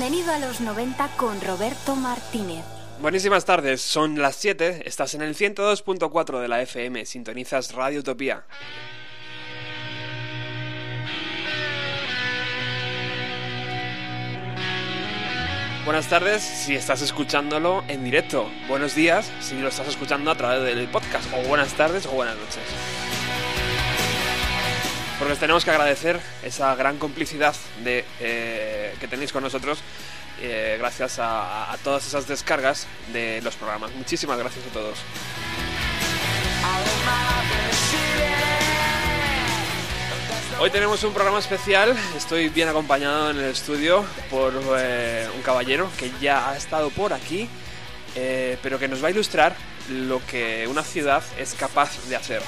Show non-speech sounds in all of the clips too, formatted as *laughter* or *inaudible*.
Bienvenido a los 90 con Roberto Martínez. Buenísimas tardes, son las 7, estás en el 102.4 de la FM, sintonizas Radio Utopía. Buenas tardes si estás escuchándolo en directo. Buenos días si lo estás escuchando a través del podcast. O buenas tardes o buenas noches. Porque os tenemos que agradecer esa gran complicidad de, eh, que tenéis con nosotros eh, gracias a, todas esas descargas de los programas. Muchísimas gracias a todos. Hoy tenemos un programa especial, estoy bien acompañado en el estudio por eh, un caballero que ya ha estado por aquí, eh, pero que nos va a ilustrar lo que una ciudad es capaz de hacer.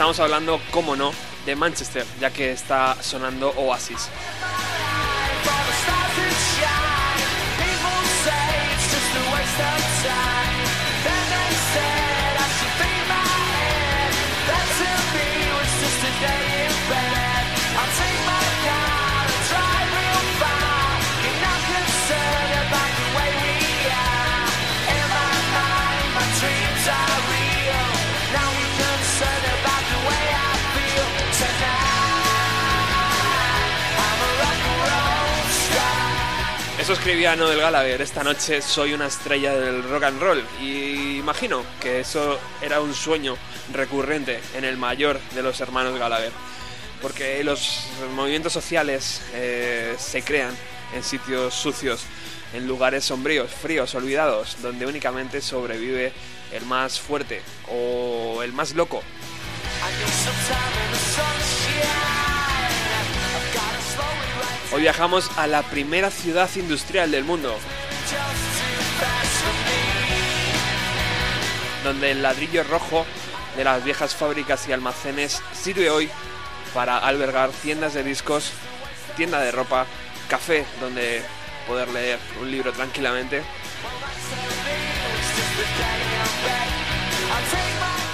Estamos hablando, como no, de Manchester, ya que está sonando Oasis. Eso escribía Noel Gallagher, esta noche soy una estrella del rock and roll y imagino que eso era un sueño recurrente en el mayor de los hermanos Gallagher, porque los movimientos sociales eh, se crean en sitios sucios, en lugares sombríos, fríos, olvidados, donde únicamente sobrevive el más fuerte o el más loco. Hoy viajamos a la primera ciudad industrial del mundo, donde el ladrillo rojo de las viejas fábricas y almacenes sirve hoy para albergar tiendas de discos, tienda de ropa, café donde poder leer un libro tranquilamente.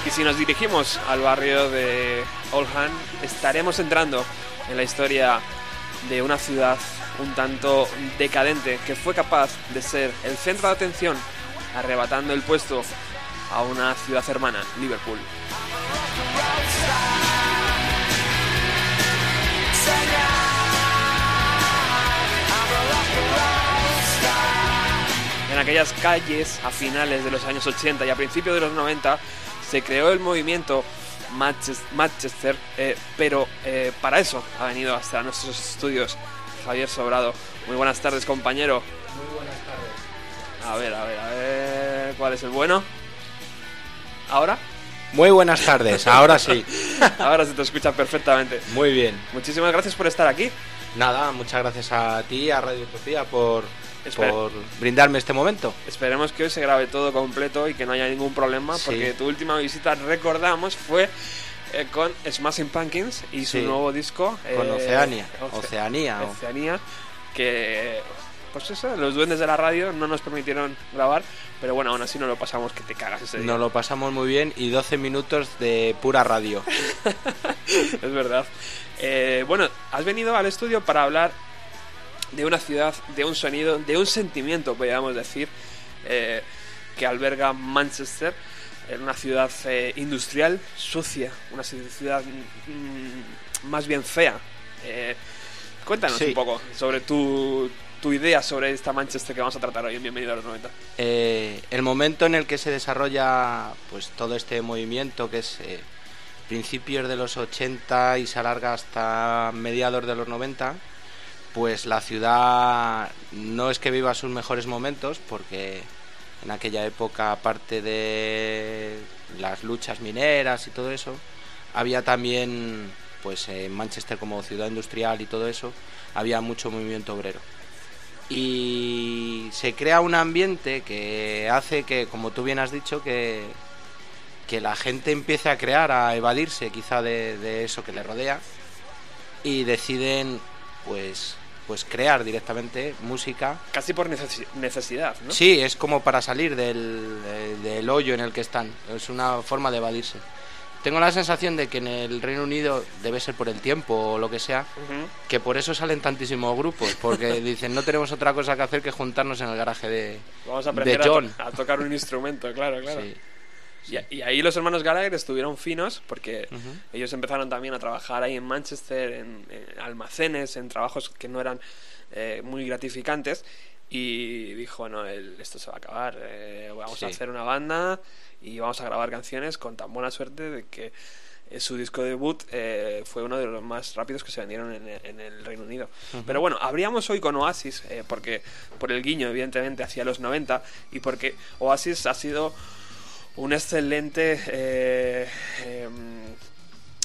Y si nos dirigimos al barrio de Oldham, estaremos entrando en la historia de una ciudad un tanto decadente que fue capaz de ser el centro de atención, arrebatando el puesto a una ciudad hermana, Liverpool. En aquellas calles a finales de los años 80 y a principios de los 90 se creó el movimiento Manchester, eh, pero eh, para eso ha venido hasta nuestros estudios Javier Sobrado. Muy buenas tardes, compañero. Muy buenas tardes. A ver, a ver, a ver, ¿cuál es el bueno? ¿Ahora? Muy buenas tardes, ahora sí. *laughs* Ahora se te escucha perfectamente. Muy bien. Muchísimas gracias por estar aquí. Nada, muchas gracias a ti, a Radio Utopía, por, Espera. por brindarme este momento. Esperemos que hoy se grabe todo completo y que no haya ningún problema, Sí. porque tu última visita, recordamos, fue eh, con Smashing Pumpkins y su Sí. nuevo disco. Con eh, Oceania, Oce- Oceanía, Oceanía, que, pues eso, los duendes de la radio no nos permitieron grabar, pero bueno, aún así no lo pasamos que te cagas ese día. Nos lo pasamos muy bien y 12 minutos de pura radio. *laughs* es verdad. Eh, bueno, has venido al estudio para hablar de una ciudad, de un sonido, de un sentimiento, podríamos decir, eh, que alberga Manchester, en una ciudad eh, industrial, sucia, una ciudad mm, más bien fea. Eh, cuéntanos Sí. un poco sobre tu, tu idea sobre esta Manchester que vamos a tratar hoy en Bienvenido a los 90. Eh, el momento en el que se desarrolla pues todo este movimiento que es eh, principios de los 80 y se alarga hasta mediados de los 90, pues la ciudad no es que viva sus mejores momentos porque en aquella época aparte de las luchas mineras y todo eso, había también pues en Manchester como ciudad industrial y todo eso, había mucho movimiento obrero. Y se crea un ambiente que hace que, como tú bien has dicho, que, que la gente empiece a crear, a evadirse quizá de, de eso que le rodea y deciden pues pues crear directamente música. Casi por necesi- necesidad, ¿no? Sí, es como para salir del, de- del hoyo en el que están. Es una forma de evadirse. Tengo la sensación de que en el Reino Unido debe ser por el tiempo o lo que sea, que por eso salen tantísimos grupos, porque *laughs* dicen no tenemos otra cosa que hacer que juntarnos en el garaje de, Vamos a aprender de a to- John. A, tocar un instrumento, claro, claro. Sí. Y, y ahí los hermanos Gallagher estuvieron finos porque ellos empezaron también a trabajar ahí en Manchester, en, en almacenes, en trabajos que no eran eh, muy gratificantes. Y dijo, bueno, el- esto se va a acabar, eh, vamos a hacer una banda y vamos a grabar canciones con tan buena suerte de que eh, su disco debut eh, fue uno de los más rápidos que se vendieron en, en el Reino Unido. Pero bueno, habríamos hoy con Oasis, eh, porque por el guiño, evidentemente, hacia los 90 y porque Oasis ha sido un excelente eh, em,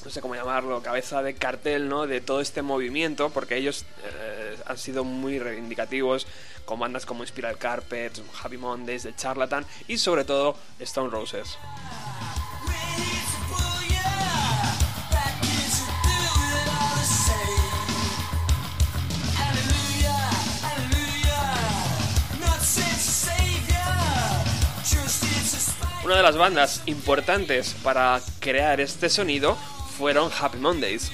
no sé cómo llamarlo, cabeza de cartel, ¿no? De todo este movimiento, porque ellos eh, han sido muy reivindicativos con bandas como Spiral Carpet, Happy Mondays, The Charlatan y sobre todo Stone Roses. Una de las bandas importantes para crear este sonido fueron Happy Mondays.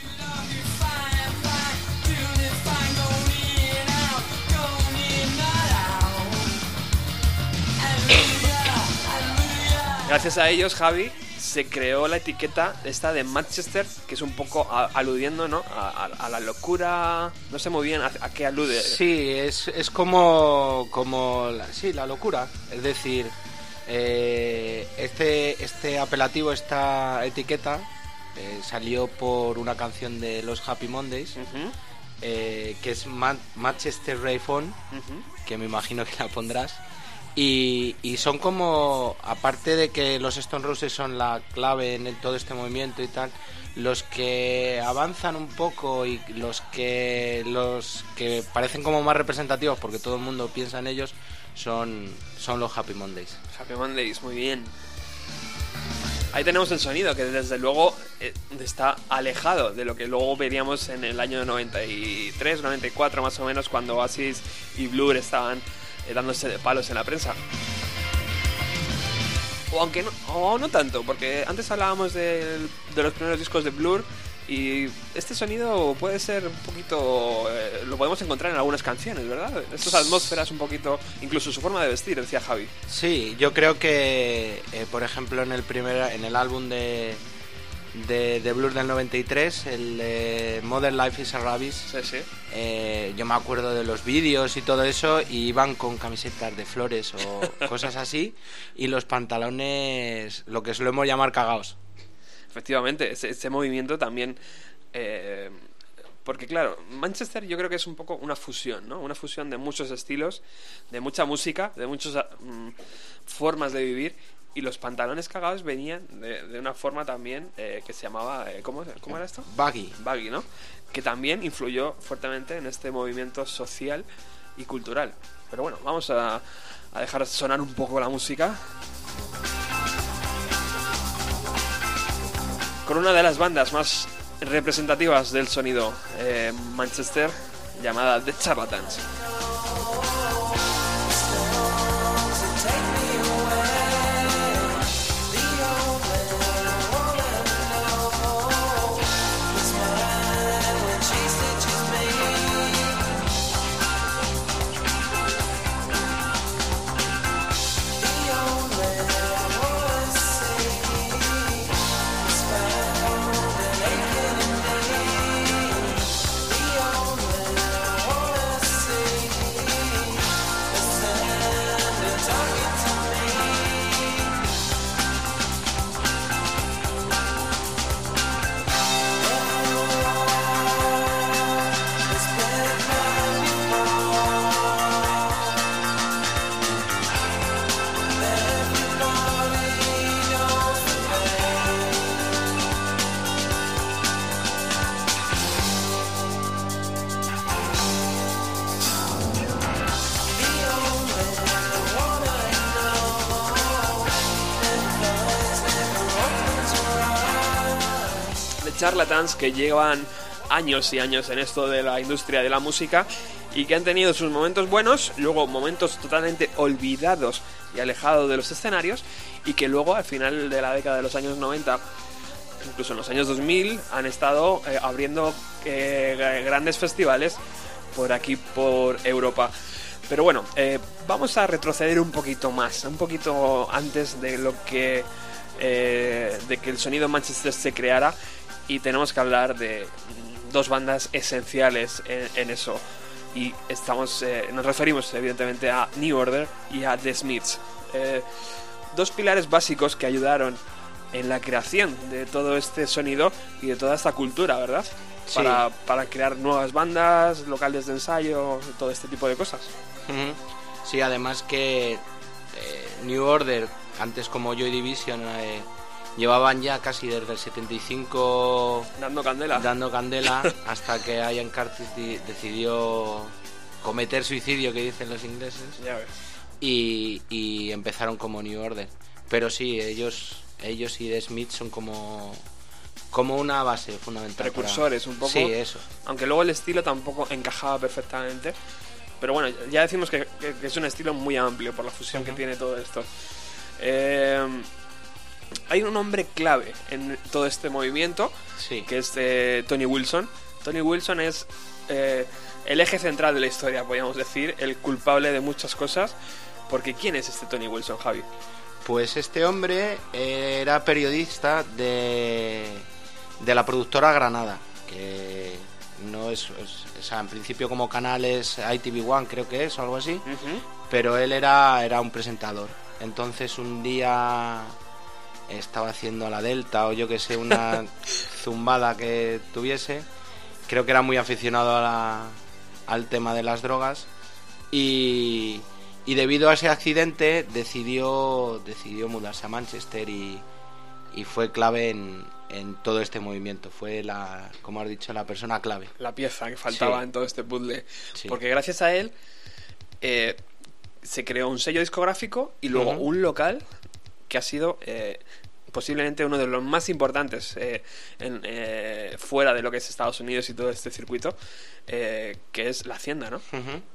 Gracias a ellos, Javi, se creó la etiqueta esta de Manchester, que es un poco aludiendo, ¿no? A, la locura. No sé muy bien a, qué alude. Sí, es, es como, como sí, la locura. Es decir, eh, este, este apelativo, esta etiqueta, eh, salió por una canción de los Happy Mondays, eh, que es Man- Manchester Ray Phone, ujú. que me imagino que la pondrás. Y, y son como, aparte de que los Stone Roses son la clave en el- todo este movimiento y tal, los que avanzan un poco y los que los que parecen como más representativos porque todo el mundo piensa en ellos son, son los Happy Mondays. Happy Mondays, muy bien. Ahí tenemos el sonido, que desde luego eh, está alejado de lo que luego veríamos en el año 93, 94 más o menos, cuando Oasis y Blur estaban eh, dándose de palos en la prensa. O aunque no, o no tanto, porque antes hablábamos del- de los primeros discos de Blur y este sonido puede ser un poquito... eh, lo podemos encontrar en algunas canciones, ¿verdad? Estas atmósferas un poquito... Incluso su forma de vestir, decía Javi. Sí, yo creo que, eh, por ejemplo, en el primer, en el álbum de, de, de Blur del 93, el de Modern Life is a Rabbit, Sí, sí. eh, yo me acuerdo de los vídeos y todo eso, y iban con camisetas de flores o *laughs* cosas así, y los pantalones, lo que solemos llamar cagaos. Efectivamente, ese, ese movimiento también... eh, porque claro, Manchester yo creo que es un poco una fusión, ¿no? Una fusión de muchos estilos, de mucha música, de muchas ah, mm, formas de vivir. Y los pantalones cagados venían de, de una forma también eh, que se llamaba... eh, ¿cómo, ¿Cómo era esto? Baggy. Baggy, ¿no? Que también influyó fuertemente en este movimiento social y cultural. Pero bueno, vamos a, a dejar sonar un poco la música. Con una de las bandas más representativas del sonido eh, Manchester, llamada The Charlatans. Charlatans que llevan años y años en esto de la industria de la música y que han tenido sus momentos buenos, luego momentos totalmente olvidados y alejados de los escenarios y que luego al final de la década de los años 90 incluso en los años 2000 han estado eh, abriendo eh, grandes festivales por aquí por Europa. Pero bueno, eh, vamos a retroceder un poquito más, un poquito antes de lo que de que el sonido Manchester se creara y tenemos que hablar de dos bandas esenciales en, eso. Y estamos, eh, nos referimos evidentemente a New Order y a The Smiths. Eh, dos pilares básicos que ayudaron en la creación de todo este sonido y de toda esta cultura, ¿verdad? Para, para, crear nuevas bandas, locales de ensayo, todo este tipo de cosas. Sí, además que eh, New Order, antes como Joy Division, llevaban ya casi desde el 75 dando candela. dando candela *laughs* hasta que Ian Curtis decidió cometer suicidio que dicen los ingleses Y, y, empezaron como New Order. Pero sí ellos ellos y The Smith son como como una base fundamental precursores un poco. Sí eso. Aunque luego el estilo tampoco encajaba perfectamente. Pero bueno ya decimos que, es un estilo muy amplio por la fusión que tiene todo esto. Eh, hay un hombre clave en todo este movimiento, que es eh, Tony Wilson. Tony Wilson es eh, el eje central de la historia, podríamos decir, el culpable de muchas cosas. Porque ¿quién es este Tony Wilson, Javi? Pues este hombre era periodista de, de la productora Granada, que no es, o sea, en principio como canales ITV One creo que es o algo así, pero él era, era un presentador. Entonces un día estaba haciendo la Delta o yo que sé, una *laughs* zumbada que tuviese. Creo que era muy aficionado al tema de las drogas y, debido a ese accidente decidió, decidió mudarse a Manchester y, fue clave en, todo este movimiento. Fue, la, como has dicho, la persona clave. La pieza que faltaba en todo este puzzle. Porque gracias a él eh, se creó un sello discográfico y luego un local que ha sido eh, posiblemente uno de los más importantes eh, eh, fuera de lo que es Estados Unidos y todo este circuito, que es la Hacienda, ¿no?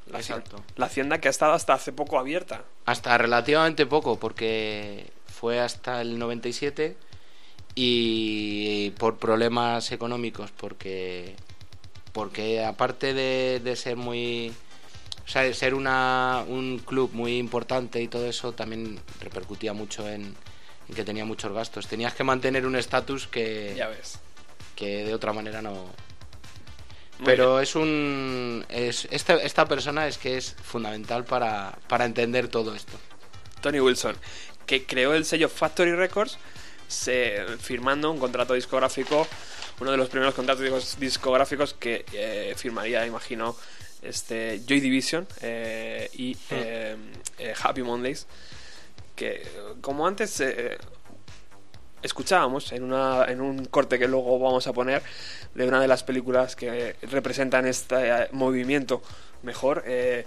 la, Exacto. La Hacienda que ha estado hasta hace poco abierta. Hasta relativamente poco, porque fue hasta el 97 y por problemas económicos, porque porque aparte de, de ser muy o sea, de ser una, un club muy importante y todo eso también repercutía mucho en, que tenía muchos gastos. Tenías que mantener un estatus que. Ya ves. Que de otra manera no. Pero es un. Es, esta, esta persona es que es fundamental para, para entender todo esto. Tony Wilson, que creó el sello Factory Records, se, firmando un contrato discográfico, uno de los primeros contratos discográficos que eh, firmaría, imagino, este Joy Division eh, y hmm. eh, Happy Mondays que como antes eh, escuchábamos en, una, en un corte que luego vamos a poner de una de las películas que representan este eh, movimiento mejor, eh,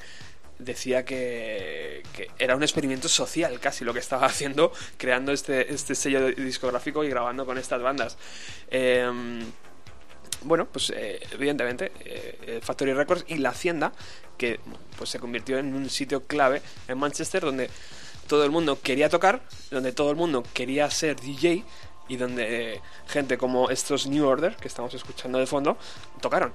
decía que, era un experimento social casi lo que estaba haciendo, creando este, este sello discográfico y grabando con estas bandas. Em, bueno, pues evidentemente Factory Records y la Hacienda, que pues se convirtió en un sitio clave en Manchester donde todo el mundo quería tocar, donde todo el mundo quería ser DJ y donde gente como estos New Order que estamos escuchando de fondo tocaron.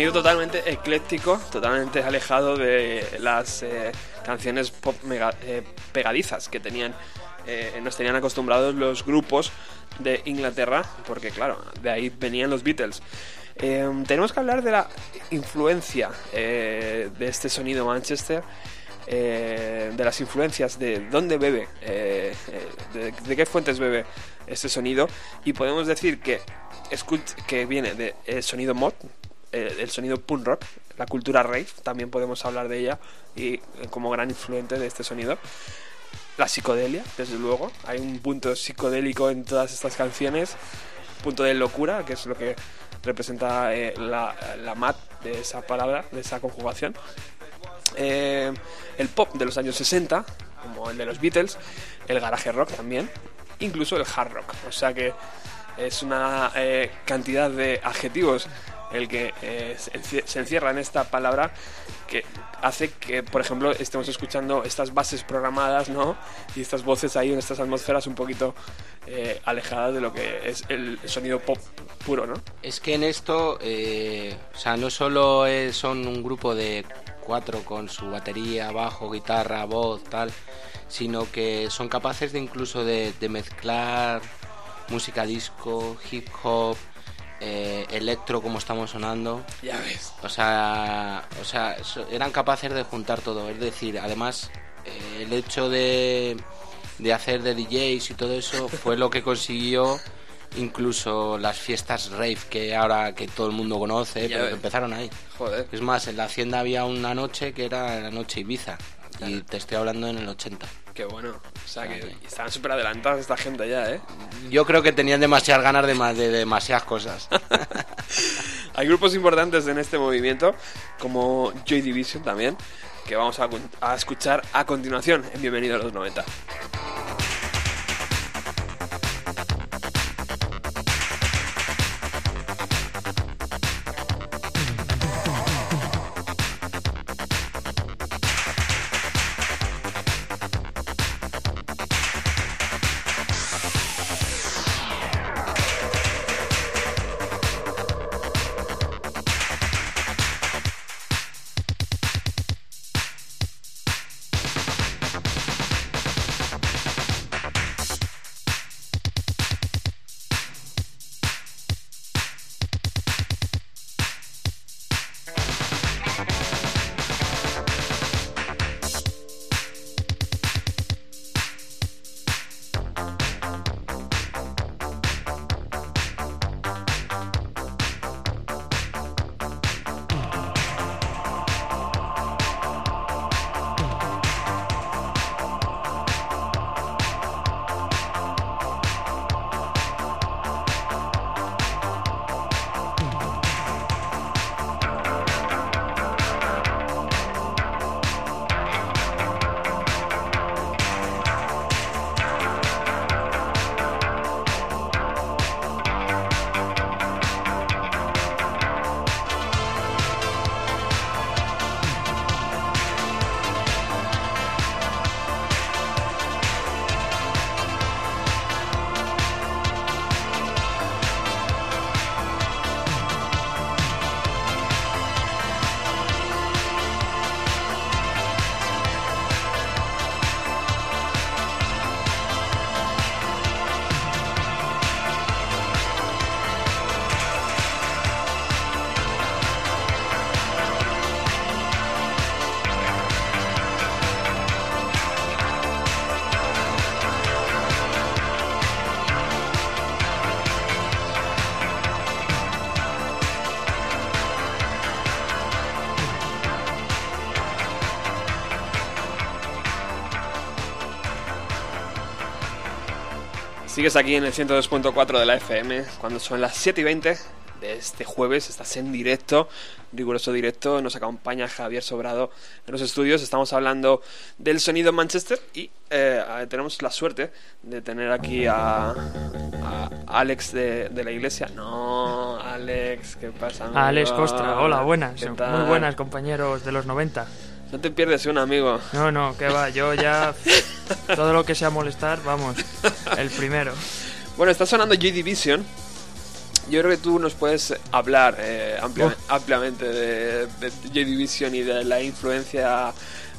Sonido totalmente ecléctico, totalmente alejado de las eh, canciones pop mega- eh, pegadizas que tenían, eh, nos tenían acostumbrados los grupos de Inglaterra, porque claro, de ahí venían los Beatles. Eh, tenemos que hablar de la influencia eh, de este sonido Manchester, de las influencias, de dónde bebe, de, de qué fuentes bebe este sonido, y podemos decir que, que viene del sonido mod, el sonido punk rock, la cultura rave, también podemos hablar de ella, y eh, como gran influente de este sonido. La psicodelia, desde luego, hay un punto psicodélico en todas estas canciones, punto de locura, que es lo que representa eh, la, mat de esa palabra, de esa conjugación. Eh, el pop de los años 60, como el de los Beatles, el garaje rock también, incluso el hard rock. O sea que es una eh, cantidad de adjetivos el que eh, se enci- se encierra en esta palabra que hace que, por ejemplo, estemos escuchando estas bases programadas, ¿no? Y estas voces ahí en estas atmósferas un poquito eh, alejadas de lo que es el sonido pop puro, ¿no? Es que en esto, eh, o sea, no solo son un grupo de cuatro con su batería, bajo, guitarra, voz, tal, sino que son capaces de incluso de, de mezclar música disco, hip hop, eh, electro como estamos sonando. Ya ves. O sea, o sea, eran capaces de juntar todo. Es decir, además, eh, el hecho de, de hacer de DJs y todo eso *laughs* fue lo que consiguió incluso las fiestas rave que ahora que todo el mundo conoce, Ya pero que empezaron ahí. Joder. Es más, en la hacienda había una noche que era la noche Ibiza. Y te estoy hablando en el 80. Qué bueno. O sea que estaban súper adelantadas esta gente ya, ¿eh? Yo creo que tenían demasiadas ganas de, de demasiadas cosas. *laughs* Hay grupos importantes en este movimiento, como Joy Division también, que vamos a, a escuchar a continuación en Bienvenido a los 90. Sigues aquí en el 102.4 de la FM, cuando son las 7 y 20 de este jueves, estás en directo, riguroso directo, nos acompaña Javier Sobrado en los estudios, estamos hablando del sonido en Manchester y eh, tenemos la suerte de tener aquí a, a Alex de, de la iglesia. No, Alex, ¿qué pasa? amigo? Alex Costra, hola, buenas. ¿Qué Muy buenas, compañeros de los 90. No te pierdes un amigo. No, no, que va, yo ya. *laughs* Todo lo que sea molestar, vamos, el primero. Bueno, está sonando Joy Division. yo creo que tú nos puedes hablar eh, amplia- ampliamente de, de Joy Division y de la influencia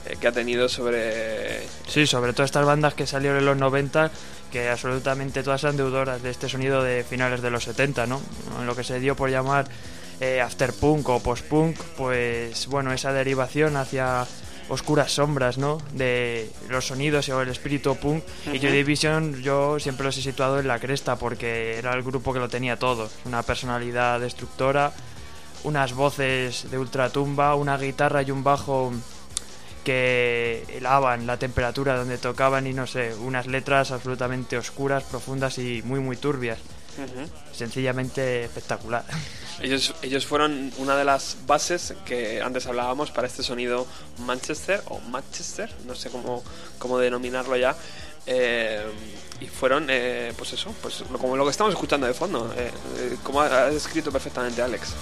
eh, que ha tenido sobre... Sí, sobre todo estas bandas que salieron en los 90, que absolutamente todas eran deudoras de este sonido de finales de los 70, ¿no? En lo que se dio por llamar eh, afterpunk o postpunk, pues bueno, esa derivación hacia oscuras sombras, ¿no? De los sonidos o el espíritu punk. Y Joy Division yo siempre los he situado en la cresta porque era el grupo que lo tenía todo. Una personalidad destructora, unas voces de ultratumba, una guitarra y un bajo que helaban la temperatura donde tocaban y no sé, unas letras absolutamente oscuras, profundas y muy muy turbias. Sencillamente espectacular. *laughs* Ellos, ellos fueron una de las bases que antes hablábamos para este sonido Manchester o Manchester, no sé cómo, cómo denominarlo ya. eh, y fueron, eh, pues eso, pues como lo que estamos escuchando de fondo, eh, eh, como ha, descrito perfectamente Alex.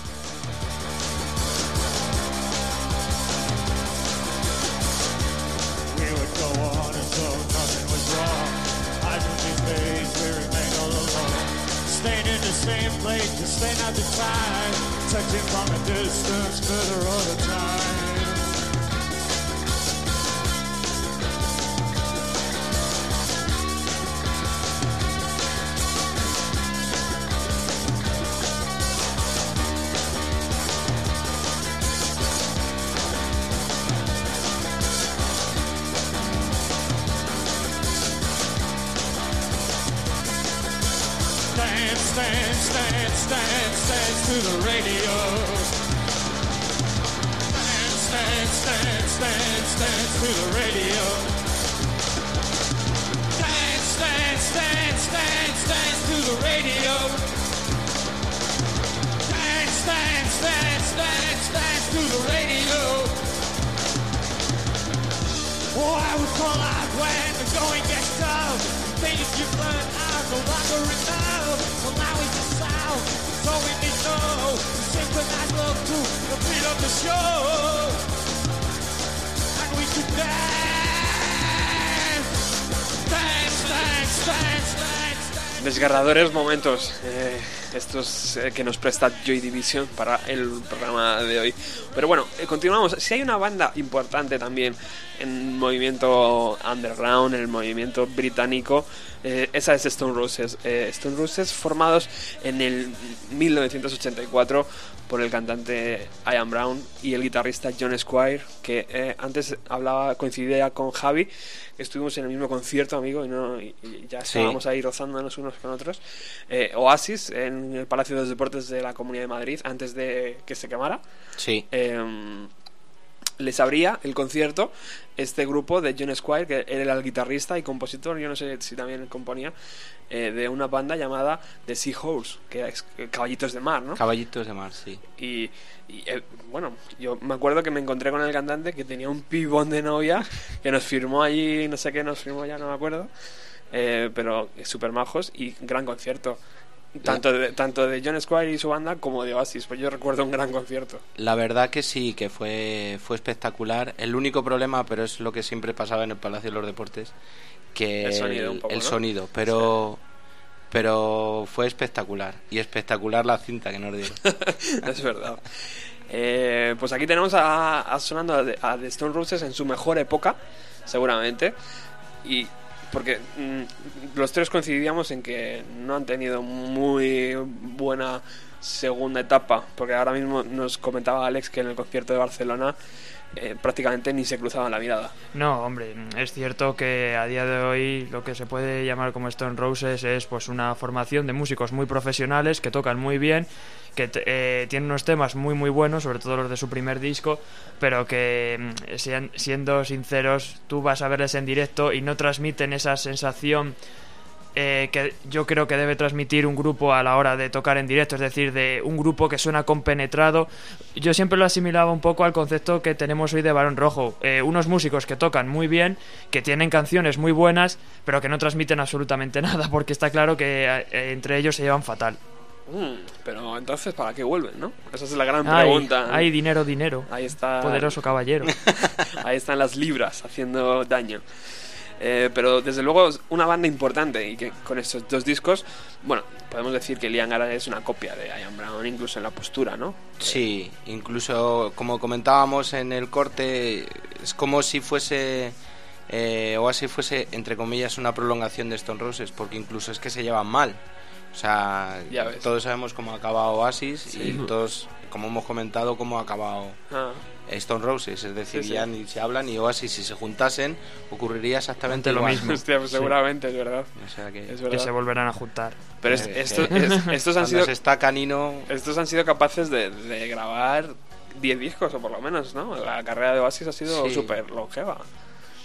Staying in the same place, just staying out the time. Touching from a distance, further all the time. Dance, dance, dance, dance, to the radio. Dance, dance, dance, dance, dance to the radio. Dance, dance, dance, dance, dance to the radio. Dance, dance, dance, dance, dance to the radio. Oh, I would call out when the going gets tough. Things you've learned are no longer enough. Well, now it's the sound. All we need to know. Synchronize love to the beat of the show. And we could. Dance, dance, dance, dance, dance. Desgarradores momentos eh, estos eh, que nos presta Joy Division para el programa de hoy. Pero bueno, eh, continuamos. Si hay una banda importante también en el movimiento underground, en el movimiento británico, eh, esa es Stone Roses. Stone Roses formados en el 1984 por el cantante Ian Brown y el guitarrista John Squire, que eh, antes hablaba, coincidía con Javi, que estuvimos en el mismo concierto, amigo, y, no, y- ya Sí. estábamos ahí rozándonos unos con otros. Eh, Oasis, en el Palacio de los Deportes de la Comunidad de Madrid, antes de que se quemara. Sí. Eh, les abría el concierto este grupo de John Squire, que era el guitarrista y compositor, yo no sé si también componía, eh, de una banda llamada The Sea Horse, que es eh, Caballitos de Mar, ¿no? Caballitos de mar, sí. Y, y, eh, bueno, yo me acuerdo que me encontré con el cantante que tenía un pibón de novia que nos firmó allí, no sé qué nos firmó ya, no me acuerdo. Eh, pero súper majos y gran concierto. Tanto de, tanto de John Squire y su banda como de Oasis. Pues yo recuerdo un gran concierto. La verdad que sí, que fue, fue espectacular. El único problema, pero es lo que siempre pasaba en el Palacio de los Deportes, que El sonido un poco, el ¿no? sonido, pero pero fue espectacular y espectacular la cinta que nos dio. *laughs* es verdad. Eh, pues aquí tenemos a, a sonando a, The- a The Stone Roses en su mejor época, seguramente. Y porque mm, los tres coincidíamos en que no han tenido muy buena segunda etapa, porque ahora mismo nos comentaba Alex que en el concierto de Barcelona eh, prácticamente ni se cruzaban la mirada. No, hombre, es cierto que a día de hoy lo que se puede llamar como Stone Roses es pues una formación de músicos muy profesionales que tocan muy bien, que eh, tienen unos temas muy muy buenos, sobre todo los de su primer disco, pero que mm, sean- siendo sinceros, tú vas a verles en directo y no transmiten esa sensación eh, que yo creo que debe transmitir un grupo a la hora de tocar en directo, es decir, de un grupo que suena compenetrado. Yo siempre lo asimilaba un poco al concepto que tenemos hoy de Barón Rojo. Eh, unos músicos que tocan muy bien, que tienen canciones muy buenas, pero que no transmiten absolutamente *laughs* nada, porque está claro que eh, entre ellos se llevan fatal. Mm, pero entonces, ¿para qué vuelven, no? Esa es la gran pregunta. hay dinero, dinero. Ahí está. Poderoso caballero. *laughs* Ahí están las libras haciendo daño. Eh, pero desde luego es una banda importante y que con estos dos discos, bueno, podemos decir que Liam Gallagher es una copia de Ian Brown, incluso en la postura, ¿no? Sí, incluso como comentábamos en el corte, es como si fuese eh, Oasis fuese, entre comillas, una prolongación de Stone Roses, porque incluso es que se llevan mal. O sea, todos sabemos cómo ha acabado Oasis Sí. y todos, como hemos comentado, cómo ha acabado Ah, Stone Roses. Es decir, Sí, sí. ya ni se hablan y Oasis, si se juntasen, ocurriría exactamente Lo igual. mismo. hostia, pues Sí. seguramente, es verdad. O sea que, Es Que verdad. se volverán a juntar. Pero es- eh, esto- que es- estos han cuando sido se está canino. estos han sido capaces de, de grabar 10 discos o por lo menos, ¿no? La carrera de Oasis ha sido Sí. súper longeva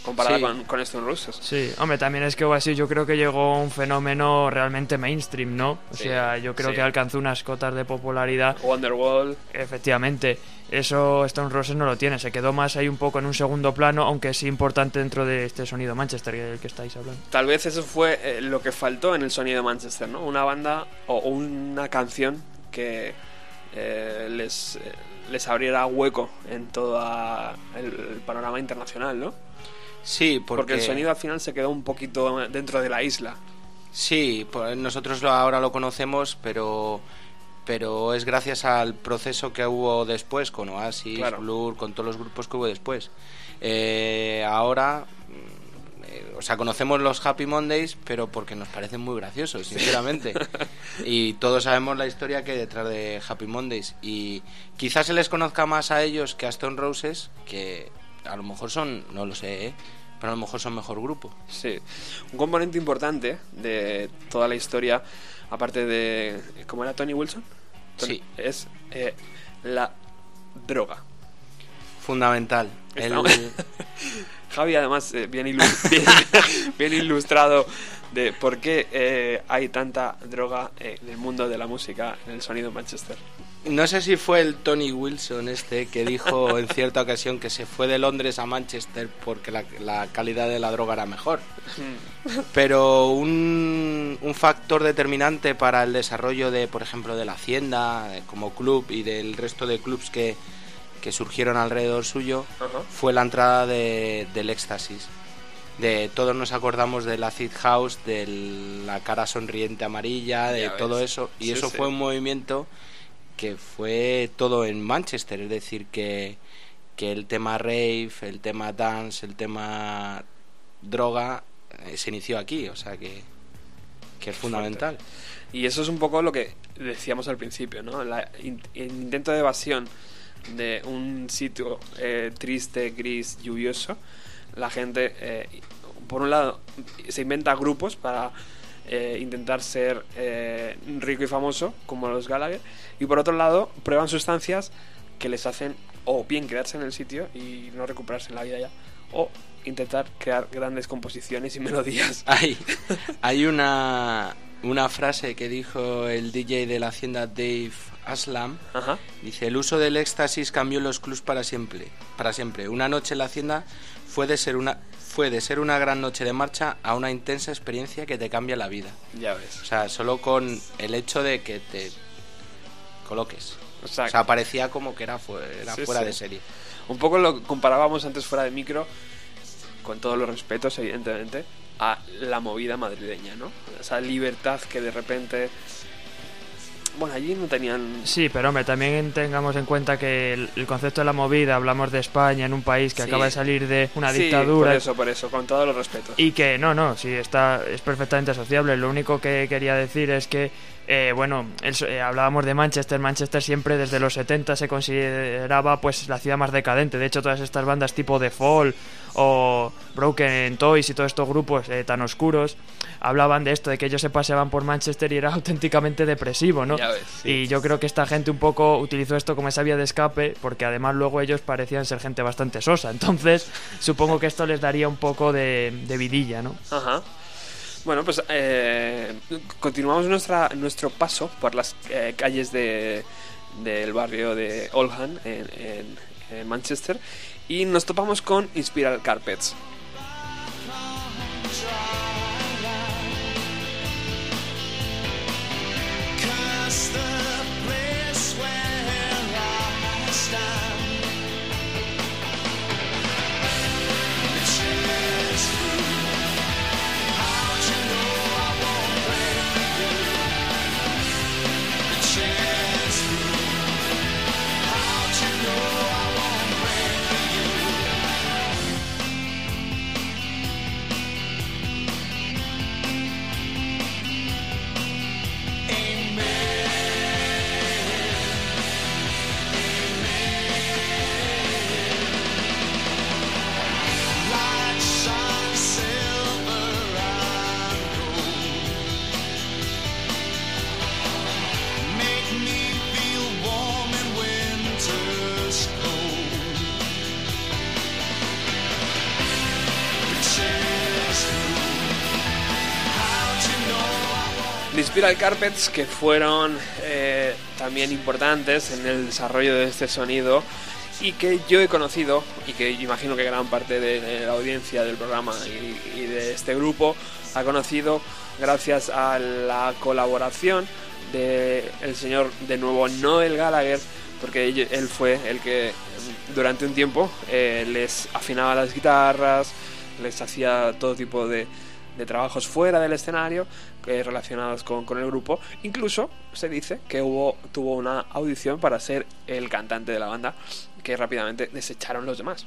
comparada Sí. con, con Stone Roses. Sí, hombre, también es que Oasis yo creo que llegó un fenómeno realmente mainstream, ¿no? O Sí, sea, yo creo sí. que alcanzó unas cotas de popularidad. Wonderwall, Efectivamente, eso Stone Roses no lo tiene, se quedó más ahí un poco en un segundo plano, aunque sí importante dentro de este sonido Manchester del que estáis hablando. tal vez eso fue eh, lo que faltó en el sonido de Manchester, ¿no? Una banda o una canción que eh, les, eh, les abriera hueco en todo el, el panorama internacional, ¿no? Sí, porque, Porque el sonido al final se quedó un poquito dentro de la isla. Sí, pues nosotros ahora lo conocemos, pero pero es gracias al proceso que hubo después con Oasis, Claro. Blur, con todos los grupos que hubo después. Eh, ahora, mm, eh, o sea, conocemos los Happy Mondays, pero porque nos parecen muy graciosos, sinceramente. *laughs* y todos sabemos la historia que hay detrás de Happy Mondays. Y quizás se les conozca más a ellos que a Stone Roses, que a lo mejor son, no lo sé, ¿eh? pero a lo mejor son mejor grupo. Sí, un componente importante de toda la historia, aparte de. ¿Cómo era Tony Wilson? Tony- Sí. Es eh, la droga. Fundamental. El- *laughs* Javi, además, eh, bien, ilu- *laughs* bien, bien ilustrado de por qué eh, hay tanta droga eh, en el mundo de la música, en el sonido Manchester. No sé si fue el Tony Wilson este que dijo *laughs* en cierta ocasión que se fue de Londres a Manchester porque la, la calidad de la droga era mejor. Pero un, un factor determinante para el desarrollo de, por ejemplo, de la Hacienda eh, como club y del resto de clubs que, que surgieron alrededor suyo fue la entrada de- del éxtasis. De todos nos acordamos del acid house, de la cara sonriente amarilla, de todo eso. Y Sí, eso sí. fue un movimiento que fue todo en Manchester, es decir, que, que el tema rave, el tema dance, el tema droga eh, se inició aquí, o sea que, que es fundamental. Y eso es un poco lo que decíamos al principio, ¿no? La in- el intento de evasión de un sitio eh, triste, gris, lluvioso. La gente, eh, por un lado, se inventa grupos para eh, intentar ser eh, rico y famoso, como los Gallagher. Y por otro lado, prueban sustancias que les hacen o bien quedarse en el sitio y no recuperarse en la vida ya, o intentar crear grandes composiciones y melodías. *laughs* Hay, hay una, una frase que dijo el DJ de la hacienda Dave Aslam. Ajá. Dice, el uso del éxtasis cambió los clubs para siempre. Para siempre. Una noche en la hacienda fue de ser una fue de ser una gran noche de marcha a una intensa experiencia que te cambia la vida. Ya ves. O sea, solo con el hecho de que te coloques. O sea, O sea, parecía como que era, fu- era Sí, fuera sí. de serie. Un poco lo comparábamos antes fuera de micro, con todos los respetos, evidentemente, a la movida madrileña, ¿no? Esa libertad que de repente. Bueno, allí no tenían. Sí, pero hombre, también tengamos en cuenta que el, el concepto de la movida, hablamos de España en un país que Sí. acaba de salir de una Sí, dictadura. Por eso, por eso, con todos los respetos. Y que no, no, sí, está, es perfectamente asociable. Lo único que quería decir es que, eh, bueno, el eh, hablábamos de Manchester. Manchester siempre desde los 70 se consideraba pues la ciudad más decadente. De hecho, todas estas bandas tipo The Fall o Broken Toys y todos estos grupos eh, tan oscuros hablaban de esto, de que ellos se paseaban por Manchester y era *laughs* auténticamente depresivo, ¿no? Ya ves, sí. Y yo creo que esta gente un poco utilizó esto como esa vía de escape, porque además luego ellos parecían ser gente bastante sosa. Entonces, supongo que esto les daría un poco de, de vidilla, ¿no? Ajá. Bueno, pues eh, continuamos nuestro paso por las eh, calles de, del barrio de Oldham, en, Manchester, y nos topamos con Inspiral Carpets. Spiral Carpets que fueron eh, también importantes en el desarrollo de este sonido y que yo he conocido y que imagino que gran parte de la audiencia del programa y, y de este grupo ha conocido gracias a la colaboración de el señor de nuevo Noel Gallagher porque él, fue el que durante un tiempo eh, les afinaba las guitarras les hacía todo tipo de, de trabajos fuera del escenario eh, relacionados con, con el grupo. Incluso se dice que hubo tuvo una audición para ser el cantante de la banda que rápidamente desecharon los demás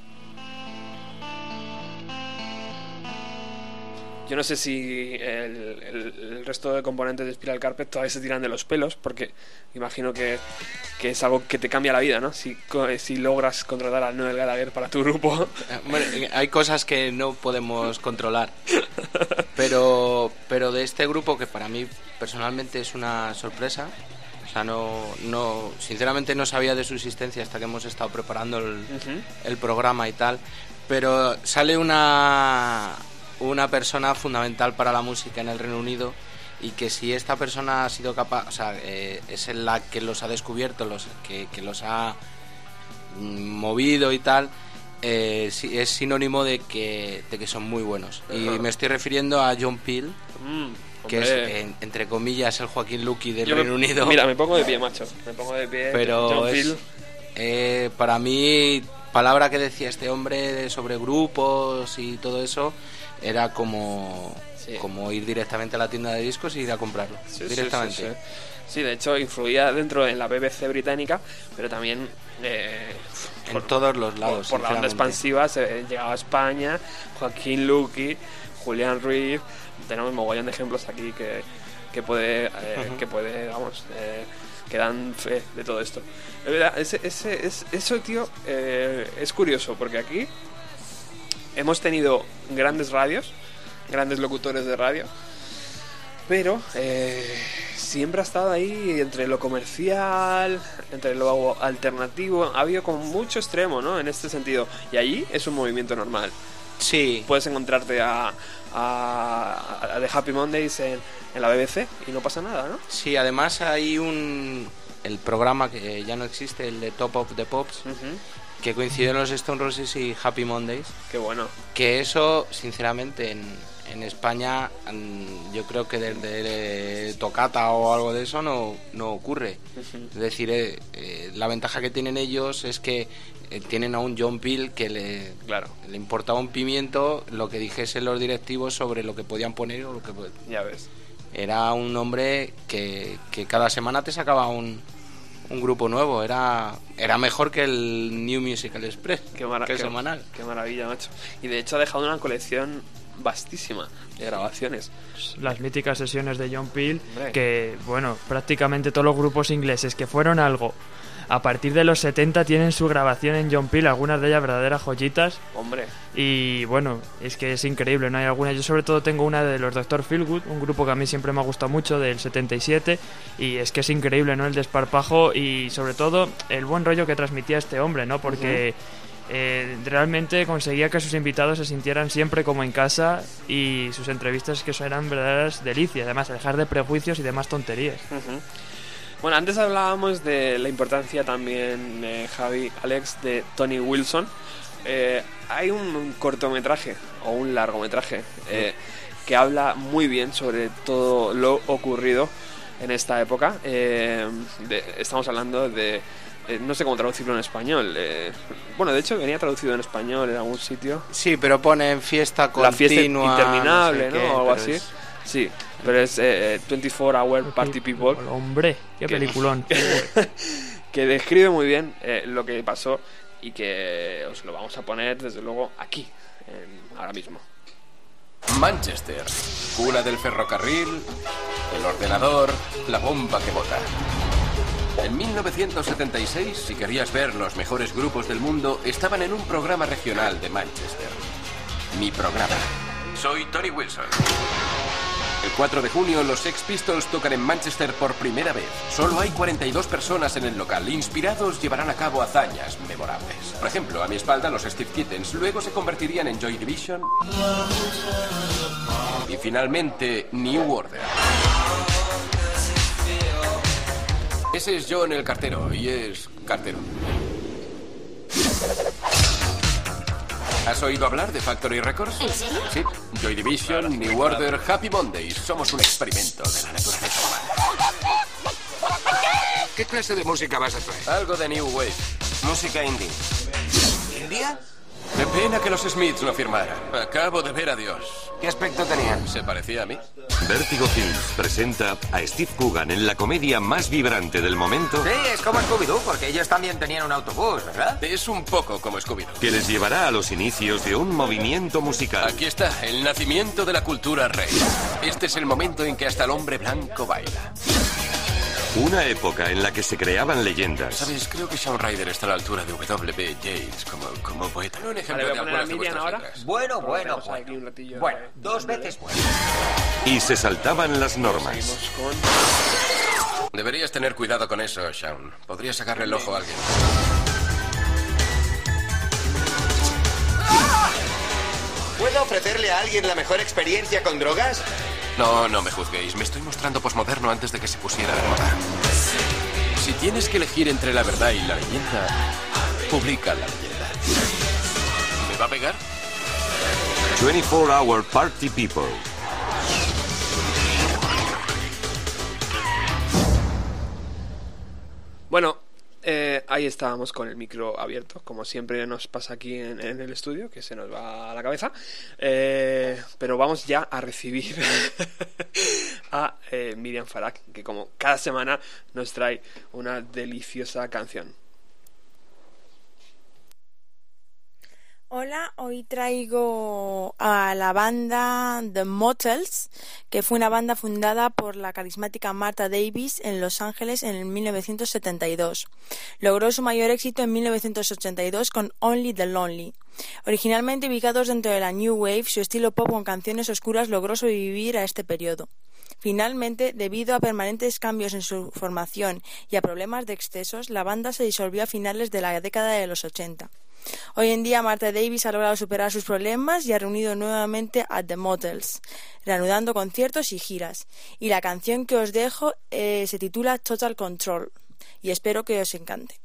Yo no sé si el, el- el resto de componentes de Spiral Carpet todavía se tiran de los pelos, porque imagino que, que es algo que te cambia la vida, ¿no? Si, si logras contratar a Noel Gallagher para tu grupo. Eh, Bueno, hay cosas que no podemos controlar. Pero, pero de este grupo, que para mí personalmente es una sorpresa, o sea, no, no, sinceramente no sabía de su existencia hasta que hemos estado preparando el, el programa y tal. Pero sale una, una persona fundamental para la música en el Reino Unido y que si esta persona ha sido capaz, o sea, eh, es la que los ha descubierto, los que, que los ha mm, movido y tal, eh, es sinónimo de que, de que son muy buenos. Y Ajá. me estoy refiriendo a John Peel, Mm, que es, en- entre comillas, el Joaquín Luqui del Yo me- Reino Unido. Mira, me pongo de pie, macho. Me pongo de pie. pero John es- Peel. eh, para mí, palabra que decía este hombre sobre grupos y todo eso, era como, Sí. como ir directamente a la tienda de discos y ir a comprarlo. Sí, directamente. sí, de hecho influía dentro en la BBC británica, pero también eh, En por- todos los lados. por la onda expansiva se, llegaba a España, Joaquín Luqui, Julián Ruiz, tenemos mogollón de ejemplos aquí que, que puede, eh, que puede, vamos, eh, que dan fe de todo esto. Verdad, ese, ese, es- eso, tío, eh, es curioso, porque aquí hemos tenido grandes radios, grandes locutores de radio, pero eh, siempre ha estado ahí entre lo comercial, entre lo alternativo. Ha habido como mucho extremo, ¿no? En este sentido. Y allí es un movimiento normal. Sí, Puedes encontrarte a, a, a The Happy Mondays en, en la BBC y no pasa nada, ¿no? sí, además hay un... El programa que ya no existe, el de Top of the Pops, Ujú. Que coincide en los Stone Roses y Happy Mondays. Qué bueno. Que eso, sinceramente, en, en España, mm, yo creo que desde Tocata o algo de eso no, no ocurre. Es decir, eh, eh, la ventaja que tienen ellos es que eh, tienen a un John Peel que le, Claro, le importaba un pimiento lo que dijesen los directivos sobre lo que podían poner o lo que ya ves. era un hombre que, que cada semana te sacaba un, un grupo nuevo era era mejor que el New Musical Express Qué, mara- que el qué- semanal qué maravilla, macho. Y de hecho ha dejado una colección vastísima de grabaciones. Las míticas sesiones de John Peel, Hombre. que, bueno, prácticamente todos los grupos ingleses que fueron algo a partir de los 70 tienen su grabación en John Peel, algunas de ellas verdaderas joyitas. Hombre, Y bueno, es que es increíble, ¿no? Hay algunas, yo sobre todo tengo una de los Dr. Feelgood, un grupo que a mí siempre me ha gustado mucho, del 77, y es que es increíble, ¿no? El desparpajo y sobre todo el buen rollo que transmitía este hombre, ¿no? Porque eh, realmente conseguía que sus invitados se sintieran siempre como en casa y sus entrevistas que eran verdaderas delicias, además, dejar de prejuicios y demás tonterías. Ujú. Bueno, antes hablábamos de la importancia también, eh, Javi, Alex, de Tony Wilson. Eh, hay un, cortometraje o un largometraje eh, que habla muy bien sobre todo lo ocurrido en esta época. Eh, de- estamos hablando de... eh, no sé cómo traducirlo en español. eh, bueno, de hecho venía traducido en español en algún sitio. sí pero ponen fiesta continua la fiesta interminable, ¿no? o algo así. es- Sí, pero es eh, 24 Hour Party People. Hombre, qué Que- peliculón. *laughs* que describe muy bien eh, lo que pasó y que os lo vamos a poner desde luego aquí, en- ahora mismo. Manchester, cuna del ferrocarril, el ordenador, la bomba que bota. En 1976, si querías ver los mejores grupos del mundo, estaban en un programa regional de Manchester. Mi programa. Soy Tony Wilson. El 4 de junio, los Sex Pistols tocan en Manchester por primera vez. Solo hay 42 personas en el local. Inspirados, llevarán a cabo hazañas memorables. Por ejemplo, a mi espalda los Steve Kittens. Luego se convertirían en Joy Division. Y finalmente, New Order. Ese es John el cartero y es cartero. ¿Has oído hablar de Factory Records? ¿En serio? Sí. Joy Division, New Order, Happy Mondays. Somos un experimento de la naturaleza humana. ¿Qué clase de música vas a traer? Algo de New Wave. Música indie. ¿India? Qué pena que los Smiths no firmaran. Acabo de ver a Dios. ¿Qué aspecto tenían? ¿Se parecía a mí? Vertigo Films presenta a Steve Coogan en la comedia más vibrante del momento Sí, es como Scooby-Doo, porque ellos también tenían un autobús, ¿verdad? Es un poco como scooby que les llevará a los inicios de un movimiento musical. Aquí está, el nacimiento de la cultura rey. Este es el momento en que hasta el hombre blanco baila. Una época en la que se creaban leyendas. Sabes, creo que Shawn Ryder está a la altura de W. James como, como poeta. Un ejemplo Vale, de algunas de vuestras ahora. letras. Bueno, bueno, bueno. Bueno, dos veces bueno. Y se saltaban las normas. Con... Deberías tener cuidado con eso, Shawn. Podrías sacarle el ojo a alguien. ¿Puedo ofrecerle a alguien la mejor experiencia con drogas? No, no me juzguéis. Me estoy mostrando posmoderno antes de que se pusiera de moda. Si tienes que elegir entre la verdad y la leyenda, publica la leyenda. ¿Me va a pegar? 24 Hour Party People. Bueno, eh, ahí estábamos con el micro abierto, como siempre nos pasa aquí en, el estudio, que se nos va a la cabeza. Eh, pero vamos ya a recibir *laughs* a eh, Miriam Farak, que como cada semana nos trae una deliciosa canción. Hola, hoy traigo a la banda The Motels, que fue una banda fundada por la carismática Martha Davis en Los Ángeles en el 1972. Logró su mayor éxito en 1982 con Only the Lonely. Originalmente ubicados dentro de la New Wave, su estilo pop con canciones oscuras logró sobrevivir a este periodo. Finalmente, debido a permanentes cambios en su formación y a problemas de excesos, la banda se disolvió a finales de la década de los 80. Hoy en día Martha Davis ha logrado superar sus problemas y ha reunido nuevamente a The Motels, reanudando conciertos y giras. Y la canción que os dejo eh, se titula Total Control y espero que os encante.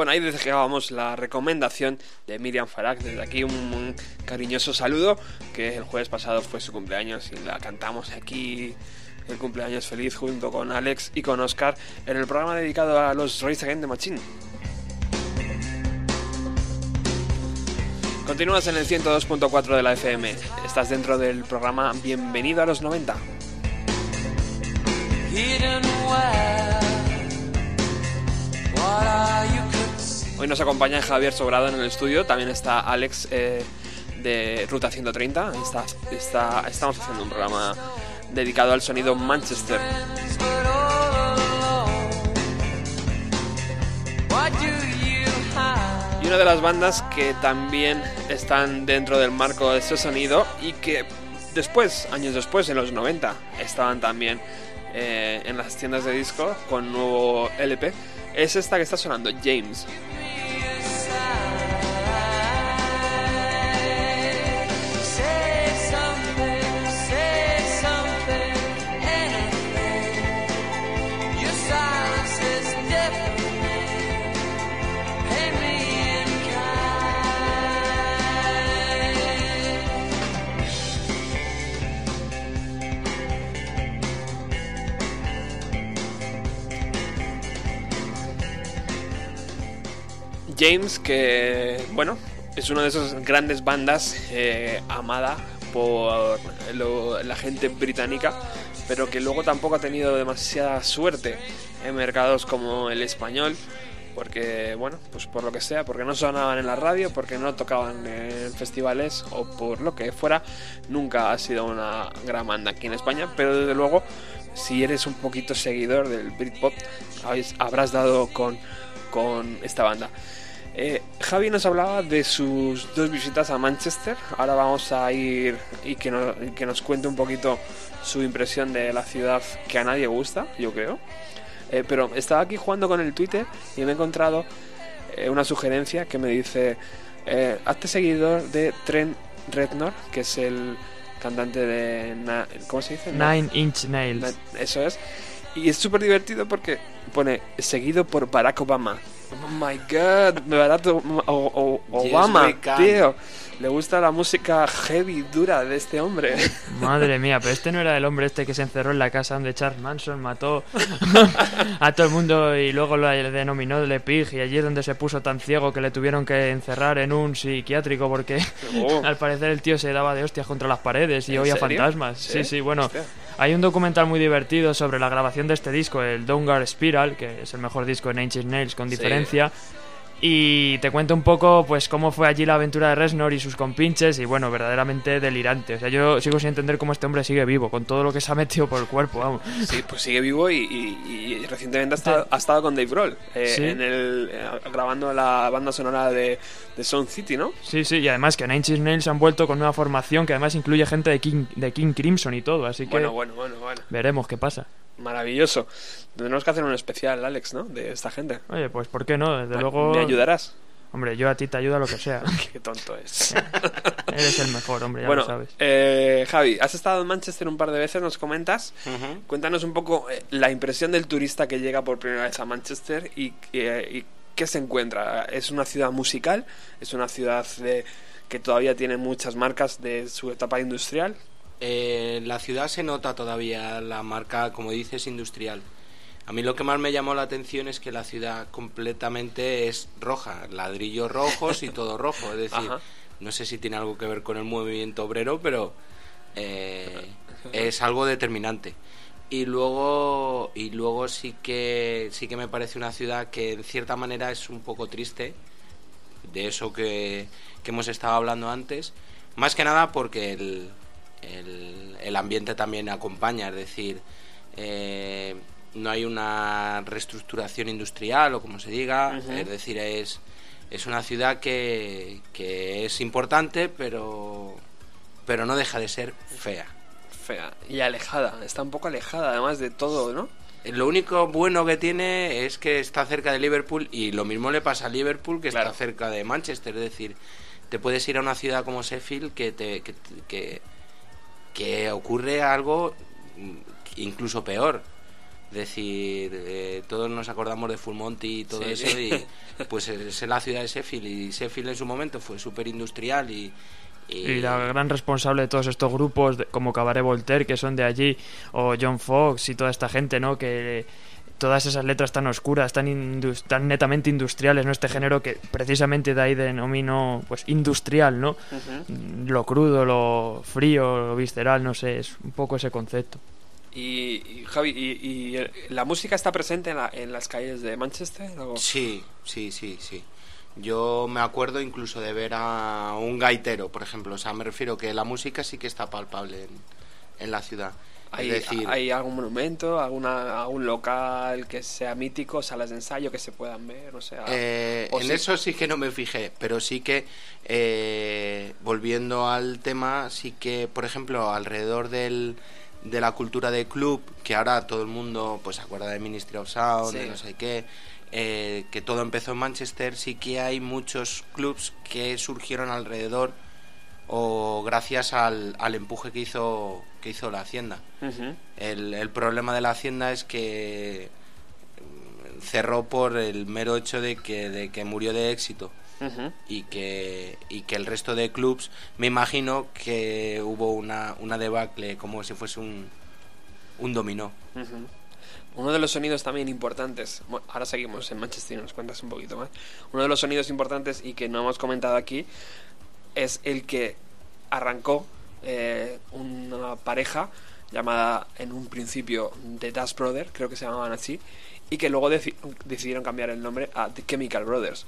Bueno, ahí dejábamos la recomendación de Miriam Farag. Desde aquí un, cariñoso saludo, que el jueves pasado fue su cumpleaños y la cantamos aquí el cumpleaños feliz junto con Alex y con Oscar en el programa dedicado a los Race Against the Machine. Continúas en el 102.4 de la FM. Estás dentro del programa Bienvenido a los 90. Hidden Hoy nos acompaña Javier Sobrado en el estudio. También está Alex eh, de Ruta 130. Está, está, estamos haciendo un programa dedicado al sonido Manchester. Y una de las bandas que también están dentro del marco de ese sonido y que después, años después, en los 90, estaban también eh, en las tiendas de disco con nuevo LP, es esta que está sonando, James. James, que bueno, es una de esas grandes bandas eh, amada por la gente británica, pero que luego tampoco ha tenido demasiada suerte en mercados como el español, porque bueno, pues por lo que sea, porque no sonaban en la radio, porque no tocaban en festivales o por lo que fuera, nunca ha sido una gran banda aquí en España, pero desde luego, si eres un poquito seguidor del Britpop, habrás dado con, con esta banda. Eh, Javi nos hablaba de sus dos visitas a Manchester. Ahora vamos a ir y que nos, y que nos cuente un poquito su impresión de la ciudad que a nadie gusta, yo creo. Eh, pero estaba aquí jugando con el Twitter y me he encontrado eh, una sugerencia que me dice: eh, Hazte seguidor de Trent Reznor, que es el cantante de. Na- ¿Cómo se dice? Nine Inch Nails. Na- Eso es. Y es súper divertido porque pone seguido por Barack Obama. Oh my god, Barack Obama, tío. Le gusta la música heavy, dura de este hombre. *laughs* Madre mía, pero este no era el hombre este que se encerró en la casa donde Charles Manson mató *laughs* a todo el mundo y luego lo denominó Le Pig y allí es donde se puso tan ciego que le tuvieron que encerrar en un psiquiátrico porque Oh. *laughs* al parecer el tío se daba de hostias contra las paredes y ¿En oía serio? fantasmas. ¿Sí? Sí, sí, bueno. Hostia. Hay un documental muy divertido sobre la grabación de este disco, el Downguard Spiral, que es el mejor disco de Nine Inch Nails con Sí. Y te cuento un poco pues cómo fue allí la aventura de Reznor y sus compinches y bueno, verdaderamente delirante. O sea, yo sigo sin entender cómo este hombre sigue vivo, con todo lo que se ha metido por el cuerpo, vamos. Sí, pues sigue vivo y, y- y recientemente ha estado, ha estado con Dave Grohl eh, Sí. en el, eh, grabando la banda sonora de, de Sound City, ¿no? Sí, sí, y además que Nine Inch Nails han vuelto con nueva formación que además incluye gente de King, de King Crimson y todo, así que Bueno, bueno, bueno, bueno. veremos qué pasa. Maravilloso. Tendremos que hacer un especial, Alex, ¿no? De esta gente. Oye, pues ¿por qué no? Desde ¿Me- luego... ¿Me ayudarás? Hombre, yo a ti te ayudo a lo que sea. *laughs* Qué tonto es. Eres el mejor, hombre, ya bueno, lo sabes. eh, Javi, has estado en Manchester un par de veces, nos comentas. Cuéntanos un poco eh, la impresión del turista que llega por primera vez a Manchester y, eh, y qué se encuentra. ¿Es una ciudad musical? ¿Es una ciudad de, que todavía tiene muchas marcas de su etapa industrial? Eh, la ciudad se nota todavía la marca, como dices, industrial. A mí lo que más me llamó la atención es que la ciudad completamente es roja, ladrillos rojos y todo rojo. Es decir, Ajá. no sé si tiene algo que ver con el movimiento obrero, pero eh, es algo determinante. Y luego, y luego sí que sí que me parece una ciudad que en cierta manera es un poco triste de eso que, que hemos estado hablando antes. Más que nada porque el, el, el ambiente también acompaña, es decir, eh, no hay una reestructuración industrial o como se diga, es decir, es, es una ciudad que, que es importante, pero, pero no deja de ser fea. Fea y alejada. Está un poco alejada además de todo, ¿no? Lo único bueno que tiene es que está cerca de Liverpool y lo mismo le pasa a Liverpool que está cerca de Manchester. Es decir, te puedes ir a una ciudad como Sheffield que, te, que, que, que ocurre algo mm, incluso peor. Es decir, eh, todos nos acordamos de Full Monty y todo Sí. eso, y pues *laughs* es la ciudad de Sheffield. Y Sheffield en su momento fue súper industrial y, y- Y la gran responsable de todos estos grupos, como Cabaret Voltaire, que son de allí, o John Fox y toda esta gente, ¿no? Que todas esas letras tan oscuras, tan, indus- tan netamente industriales, ¿no? Este género que precisamente de ahí denomino, pues, industrial, ¿no? Lo crudo, lo frío, lo visceral, no sé, es un poco ese concepto. Y, y, Javi, y, y, la música está presente en, la- en las calles de Manchester? o- Sí, sí, sí, sí. Yo me acuerdo incluso de ver a un gaitero, por ejemplo. O sea, me refiero que la música sí que está palpable en, en la ciudad. ¿Hay, es decir, ¿Hay algún monumento, alguna, algún local que sea mítico, salas de ensayo que se puedan ver? O sea, Eh, o en sí- eso sí que no me fijé, pero sí que, eh, volviendo al tema, sí que, por ejemplo, alrededor del, de la cultura de club, que ahora todo el mundo pues se acuerda de Ministry of Sound, de no sé qué, eh, que todo empezó en Manchester, sí que hay muchos clubs que surgieron alrededor o gracias al, al empuje que hizo, que hizo la Hacienda. El, el problema de la Hacienda es que mm, cerró por el mero hecho de que, de que murió de éxito y que, y que el resto de clubs, me imagino que hubo una, una debacle como si fuese un, un dominó. Uno de los sonidos también importantes, bueno, ahora seguimos en Manchester y nos cuentas un poquito más. Uno de los sonidos importantes y que no hemos comentado aquí es el que arrancó eh, una pareja llamada en un principio The Dust Brothers, creo que se llamaban así, y que luego deci- decidieron cambiar el nombre a The Chemical Brothers.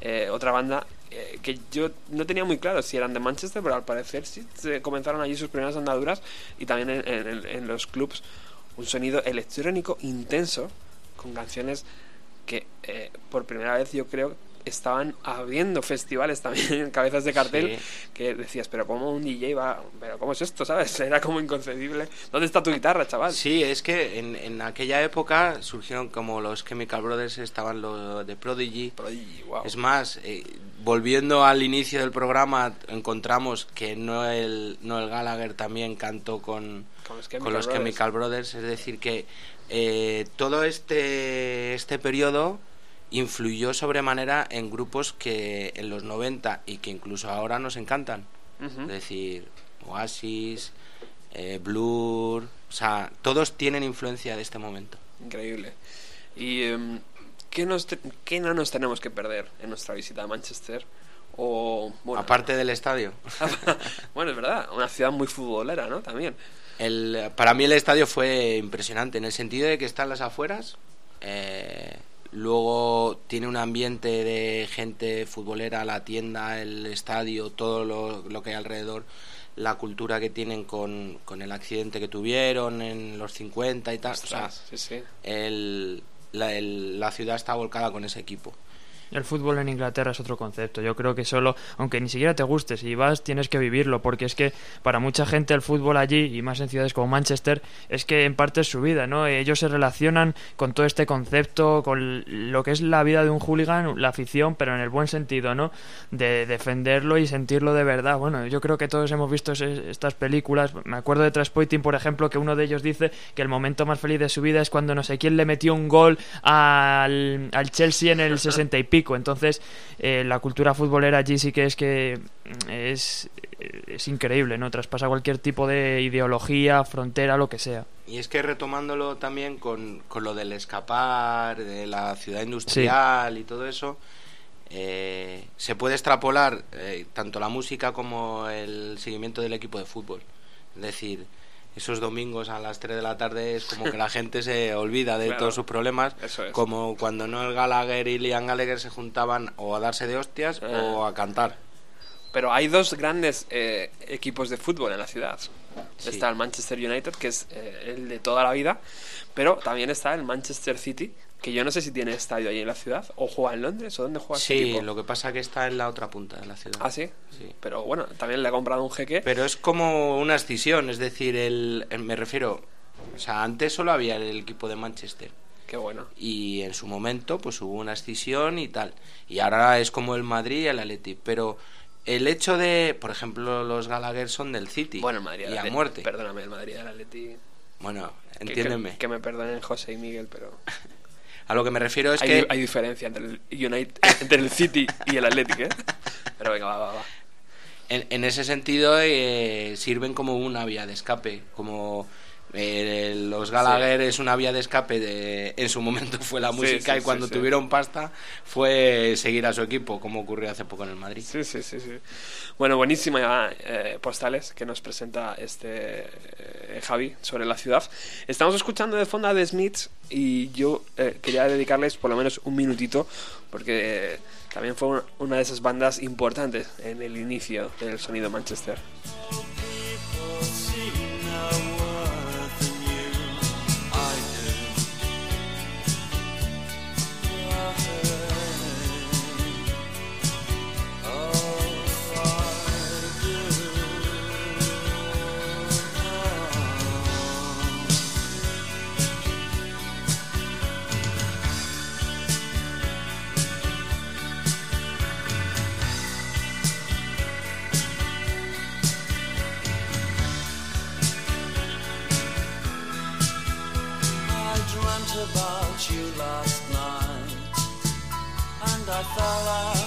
Eh, otra banda eh, que yo no tenía muy claro si eran de Manchester, pero al parecer sí se comenzaron allí sus primeras andaduras y también en, en- en los clubs un sonido electrónico intenso con canciones que eh, por primera vez yo creo estaban abriendo festivales también en cabezas de cartel Sí. que decías pero cómo un DJ va pero cómo es esto sabes *laughs* era como inconcebible dónde está tu guitarra chaval Sí, es que en, en aquella época surgieron como los Chemical Brothers, estaban los de Prodigy. Prodigy, wow. Es más, eh, volviendo al inicio del programa, encontramos que Noel, Noel Gallagher también cantó con, Con los con Chemical los Brothers. Chemical Brothers. Es decir, que eh, todo este, este periodo influyó sobremanera en grupos que en los 90 y que incluso ahora nos encantan. Es decir, Oasis, eh, Blur, o sea, todos tienen influencia de este momento. increíble y em, ¿qué, nos qué no nos tenemos que perder en nuestra visita a Manchester o bueno Aparte del estadio. *laughs* bueno es verdad una ciudad muy futbolera no también El, para mí el estadio fue impresionante en el sentido de que está en las afueras. eh, luego tiene un ambiente de gente futbolera, la tienda, el estadio, todo lo, lo que hay alrededor, la cultura que tienen con, con el accidente que tuvieron en los 50 y tal. o sea, sí, sí. el- la, el- la ciudad está volcada con ese equipo. El fútbol en Inglaterra es otro concepto. Yo creo que solo, aunque ni siquiera te guste, si vas tienes que vivirlo, porque es que para mucha gente el fútbol allí, y más en ciudades como Manchester, es que en parte es su vida, ¿no? Ellos se relacionan con todo este concepto, con lo que es la vida de un hooligan, la afición, pero en el buen sentido, ¿no? De defenderlo y sentirlo de verdad. Bueno, yo creo que todos hemos visto estas películas. Me acuerdo de Traspoiting, por ejemplo, que uno de ellos dice que el momento más feliz de su vida es cuando no sé quién le metió un gol al, al Chelsea en el 60 y pico. Entonces, eh, la cultura futbolera allí sí que es que mm, es, es increíble, ¿no? Traspasa cualquier tipo de ideología, frontera, lo que sea. Y es que retomándolo también con, con lo del escapar, de la ciudad industrial y todo eso, eh, se puede extrapolar eh, tanto la música como el seguimiento del equipo de fútbol. Es decir, esos domingos a las 3 de la tarde es como *laughs* que la gente se olvida de Claro, todos sus problemas, eso es. como cuando Noel Gallagher y Liam Gallagher se juntaban o a darse de hostias Eh. o a cantar. Pero hay dos grandes eh, equipos de fútbol en la ciudad. Sí. Está el Manchester United, que es eh, el de toda la vida, pero también está el Manchester City, que yo no sé si tiene estadio ahí en la ciudad, o juega en Londres, o dónde juega este Sí, equipo. lo que pasa que está en la otra punta de la ciudad. Ah, sí. Sí. Pero bueno, también le ha comprado un jeque. Pero es como una escisión, es decir, el, el- me refiero, o sea, antes solo había el equipo de Manchester Qué bueno. y en su momento pues hubo una escisión y tal. Y ahora es como el Madrid y el Atleti, pero el hecho de, por ejemplo, los Gallagher son del City Bueno, el Madrid y a muerte. Perdóname, el Madrid del Atleti. Bueno, entiéndeme. Que, que me perdonen José y Miguel, pero *laughs* A lo que me refiero es hay, que hay diferencia entre el United, *laughs* entre el City y el Athletic, ¿eh? Pero venga, va, va, va. en, en ese sentido eh, sirven como una vía de escape, como eh, los Gallagher es una vía de escape de en su momento fue la música sí, y cuando tuvieron pasta fue seguir a su equipo, como ocurrió hace poco en el Madrid. Sí, sí, sí, sí. Bueno, buenísima eh, postales que nos presenta este eh, Javi sobre la ciudad. Estamos escuchando de fondo a The Smiths y yo eh, quería dedicarles por lo menos un minutito porque eh, también fue una- una de esas bandas importantes en el inicio del sonido Manchester. ela.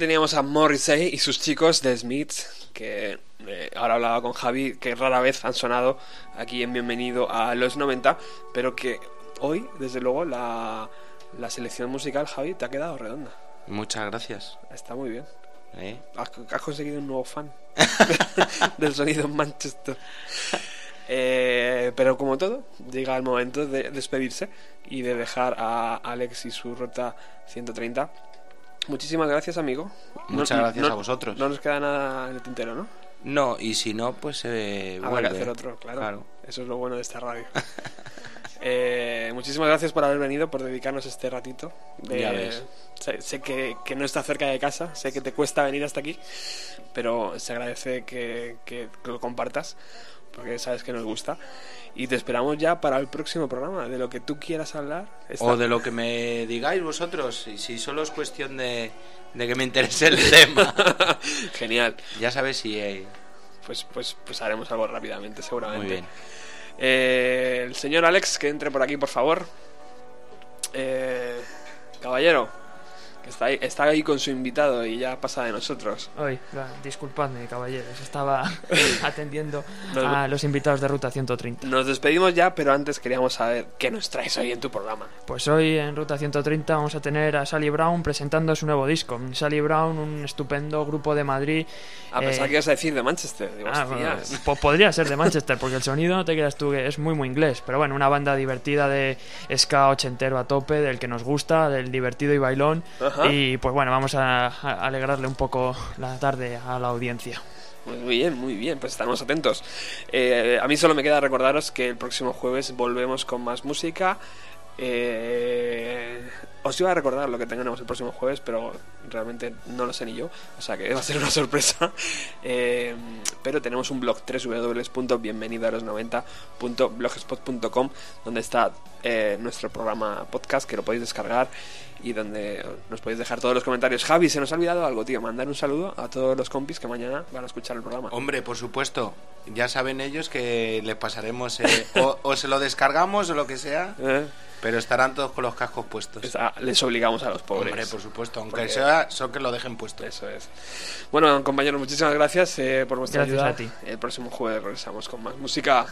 Teníamos a Morrissey y sus chicos de Smiths, que eh, ahora hablaba con Javi, que rara vez han sonado aquí en Bienvenido a los 90, pero que hoy, desde luego, la, la selección musical, Javi, te ha quedado redonda. Muchas gracias. Está muy bien. ¿eh? Has, has conseguido un nuevo fan *laughs* del sonido en Manchester. Eh, pero como todo, llega el momento de despedirse y de dejar a Alex y su ruta 130. Muchísimas gracias, amigo. Muchas gracias a vosotros. No nos queda nada en el tintero, ¿no? No, y si no, pues eh, Habrá vuelve. que hacer otro, claro. Claro. Eso es lo bueno de esta radio. *laughs* Eh, muchísimas gracias por haber venido, por dedicarnos este ratito. de- Ya ves. Sé, sé que, que no está cerca de casa, sé que te cuesta venir hasta aquí, pero se agradece que, que lo compartas, porque sabes que nos gusta. Y te esperamos ya para el próximo programa, de lo que tú quieras hablar. Está- O de lo que me digáis vosotros, y si solo es cuestión de, de que me interese el tema. *laughs* Genial. Ya sabes si... eh, Pues, pues, pues haremos algo rápidamente, seguramente. Muy bien. Eh, el señor Alex, que entre por aquí, por favor. Eh, caballero, que está ahí, está ahí con su invitado y ya pasa de nosotros. Hoy, disculpadme, caballeros, estaba *laughs* atendiendo Nos- a los invitados de Ruta 130. Nos despedimos ya, pero antes queríamos saber qué nos traes hoy en tu programa. Pues hoy en Ruta 130 vamos a tener a Sally Brown presentando su nuevo disco. Sally Brown, un estupendo grupo de Madrid. A pesar eh, que ibas a decir de Manchester. Digo, Ah, bueno, *laughs* po- podría ser de Manchester, porque el sonido no te creas tú que es muy muy inglés. Pero bueno, una banda divertida de ska ochentero a tope, del que nos gusta, del divertido y bailón. Ajá. Y pues bueno, vamos a, a alegrarle un poco la tarde a la audiencia. Muy bien, muy bien, pues estaremos atentos. Eh, a mí solo me queda recordaros que el próximo jueves volvemos con más música. Eh, os iba a recordar lo que tengamos el próximo jueves, pero realmente no lo sé ni yo, o sea que va a ser una *laughs* sorpresa. Eh, pero tenemos un blog www.bienvenidoalos90.blogspot.com donde está eh, nuestro programa podcast que lo podéis descargar y donde nos podéis dejar todos los comentarios. Javi, se nos ha olvidado algo, tío, mandar un saludo a todos los compis que mañana van a escuchar el programa. Hombre, por supuesto. Ya saben ellos que les pasaremos eh, o, o se lo descargamos o lo que sea. *laughs* Pero estarán todos con los cascos puestos. Les obligamos a los pobres. Hombre, por supuesto. Aunque Porque- sea, son que lo dejen puesto. Eso es. Bueno, compañeros, muchísimas gracias eh, por vuestra Gracias ayuda. a ti. El próximo jueves regresamos con más música.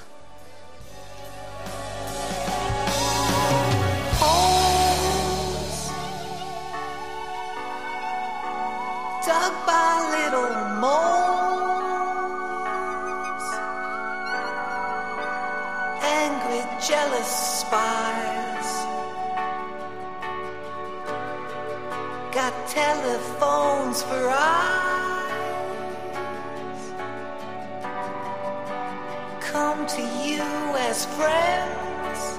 angry, jealous spies. Got telephones for eyes. Come to you as friends.